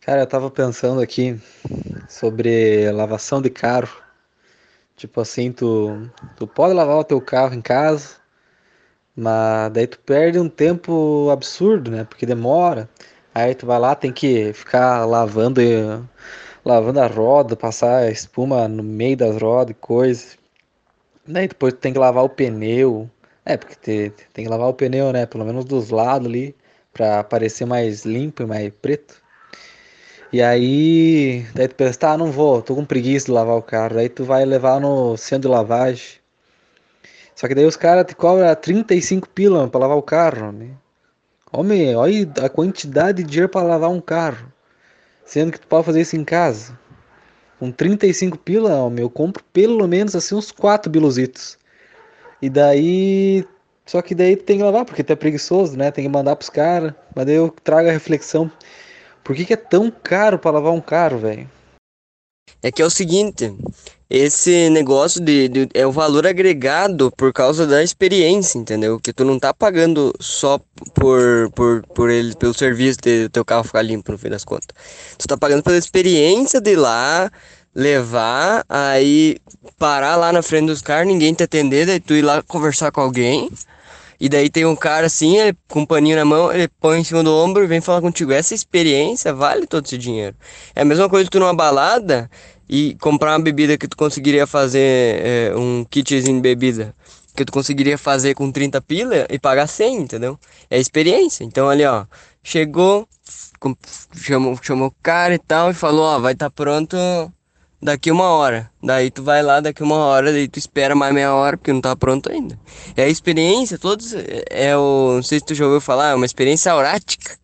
Cara, eu tava pensando aqui sobre lavação de carro. Tipo assim, tu, tu pode lavar o teu carro em casa, mas daí tu perde um tempo absurdo, né? Porque demora. Aí tu vai lá, tem que ficar lavando, lavando a roda, passar espuma no meio das rodas e coisa. Daí depois tu tem que lavar o pneu. É, porque te- tem que lavar o pneu, né? Pelo menos dos lados ali, pra parecer mais limpo e mais preto. E aí, daí tu pensa, tá, não vou, tô com preguiça de lavar o carro. Daí tu vai levar no centro de lavagem. Só que daí os caras te cobram 35 pila pra lavar o carro, né? Homem, olha a quantidade de dinheiro pra lavar um carro. Sendo que tu pode fazer isso em casa. Com 35 pila, homem, eu compro pelo menos assim uns 4 biluzitos. E daí. Só que daí tu tem que lavar, porque tu é preguiçoso, né? Tem que mandar pros caras. Mas daí eu trago a reflexão. Por que que é tão caro pra lavar um carro, velho? É que é o seguinte, esse negócio de, de- é o valor agregado por causa da experiência, entendeu? Que tu não tá pagando só por, por, por ele, pelo serviço de teu carro ficar limpo no fim das contas. Tu tá pagando pela experiência de ir lá, levar, aí parar lá na frente dos caras, ninguém te atender, daí tu ir lá conversar com alguém. E daí tem um cara assim, ele, com um paninho na mão, ele põe em cima do ombro e vem falar contigo. Essa experiência vale todo esse dinheiro. É a mesma coisa que tu numa balada e comprar uma bebida que tu conseguiria fazer, é, um kitzinho de bebida, que tu conseguiria fazer com 30 pila e pagar 100, entendeu? É experiência. Então ali, ó, chegou, chamou, chamou o cara e tal e falou, ó, vai estar pronto daqui uma hora. Daí tu vai lá daqui uma hora, daí tu espera mais meia hora, porque não tá pronto ainda. É a experiência, todos. É é o. Não sei se tu já ouviu falar, é uma experiência aurática.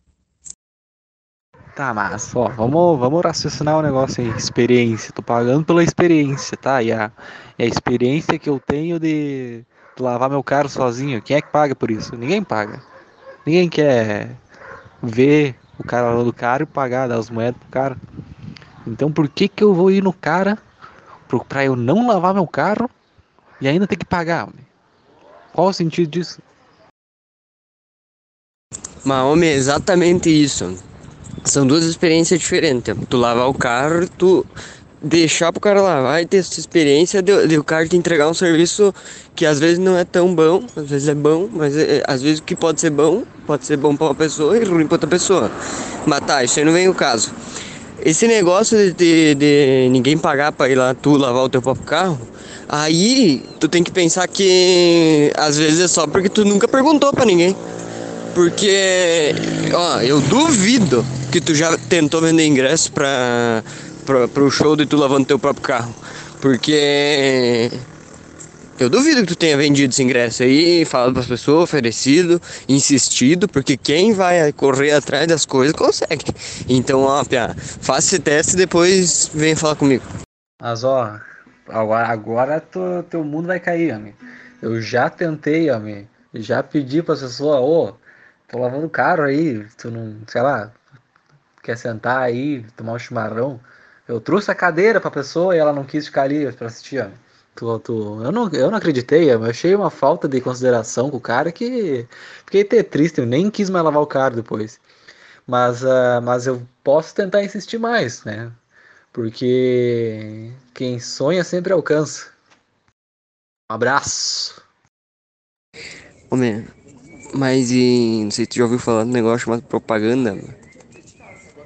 Tá, mas, ó, vamos, vamos raciocinar o negócio aí. Experiência, tô pagando pela experiência, tá? E a, e a experiência que eu tenho de, de lavar meu carro sozinho, quem é que paga por isso? Ninguém paga. Ninguém quer ver o cara lavando o carro e pagar, dar as moedas pro cara. Então por que que eu vou ir no cara pro, pra eu não lavar meu carro e ainda ter que pagar? Qual o sentido disso? Mas, homem, é exatamente isso. São duas experiências diferentes. Tu lavar o carro, tu deixar pro cara lavar e ter essa experiência de, de o cara te entregar um serviço que às vezes não é tão bom, às vezes é bom, mas é- é- às vezes o que pode ser bom, pode ser bom pra uma pessoa e ruim pra outra pessoa. Mas tá, isso aí não vem o caso. Esse negócio de, de- de ninguém pagar pra ir lá tu lavar o teu próprio carro, aí tu tem que pensar que às vezes é só porque tu nunca perguntou pra ninguém. Porque, ó, eu duvido que tu já tentou vender ingresso pra, pro show de tu lavando teu próprio carro. Porque eu duvido que tu tenha vendido esse ingresso aí, falado pras pessoas, oferecido, insistido, porque quem vai correr atrás das coisas consegue. Então, ó, Pia, faça esse teste e depois vem falar comigo. Mas ó, agora, agora tu- teu mundo vai cair, amigo. Eu já tentei, amigo. Já pedi pra pessoa, ô, tô lavando o carro aí, tu não, sei lá, quer sentar aí, tomar um chimarrão. Eu trouxe a cadeira pra pessoa e ela não quis ficar ali pra assistir, amigo. Tu, tu, eu, não, eu não acreditei, eu achei uma falta de consideração com o cara que fiquei até triste, eu nem quis mais lavar o carro depois. Mas, ah, mas eu posso tentar insistir mais, né? Porque quem sonha sempre alcança. Um abraço. Homem, mas e, não sei se tu já ouviu falar de um negócio chamado propaganda.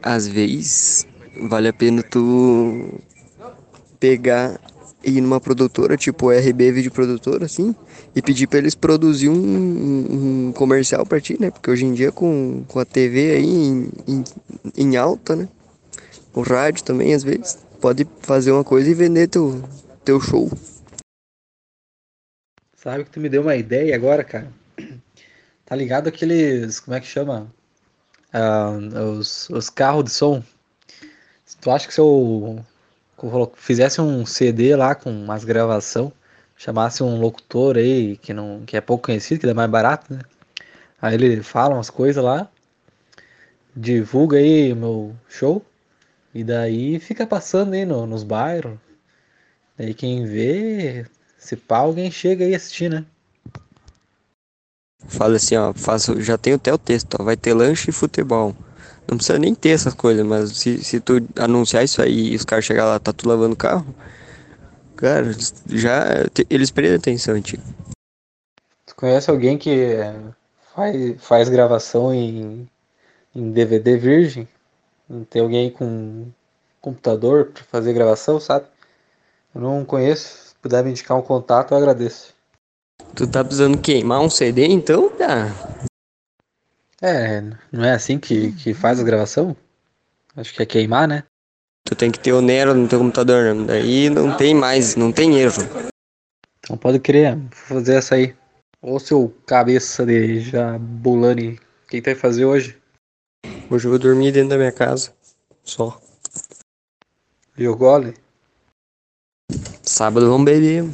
Às vezes, vale a pena tu pegar ir numa produtora, tipo RB Vídeo Produtora, assim, e pedir pra eles produzir um, um- um comercial pra ti, né? Porque hoje em dia com, com a TV aí em, em, em alta, né? O rádio também, às vezes, pode fazer uma coisa e vender teu, teu show. Sabe que tu me deu uma ideia agora, cara? Tá ligado aqueles. Como é que chama? Ah, os, os carros de som. Tu acha que se eu fizesse um CD lá com umas gravação, chamasse um locutor aí que, não, que é pouco conhecido, que é mais barato, né? Aí ele fala umas coisas lá, divulga aí o meu show, e daí fica passando aí no- nos bairros. Daí quem vê, se pá, alguém chega aí assistir, né? Fala assim, ó, faço, já tenho até o texto, ó, vai ter lanche e futebol. Não precisa nem ter essas coisas, mas se, se tu anunciar isso aí e os caras chegar lá, tá tu lavando o carro, cara, já eles prendem atenção em ti. Tu conhece alguém que faz, faz gravação em, em DVD virgem? Tem alguém com computador para fazer gravação, sabe? Eu não conheço. Se puder me indicar um contato, eu agradeço. Tu tá precisando queimar um CD então, tá? É, não é assim que, que faz a gravação? Acho que é queimar, né? Tu tem que ter o Nero no teu computador, né? Daí não tem mais, não tem erro. Então pode crer, vou fazer essa aí. Ô seu cabeça de Jabulani, o que, tu vai fazer hoje? Hoje eu vou dormir dentro da minha casa. Só. E o gole? Sábado vamos beber.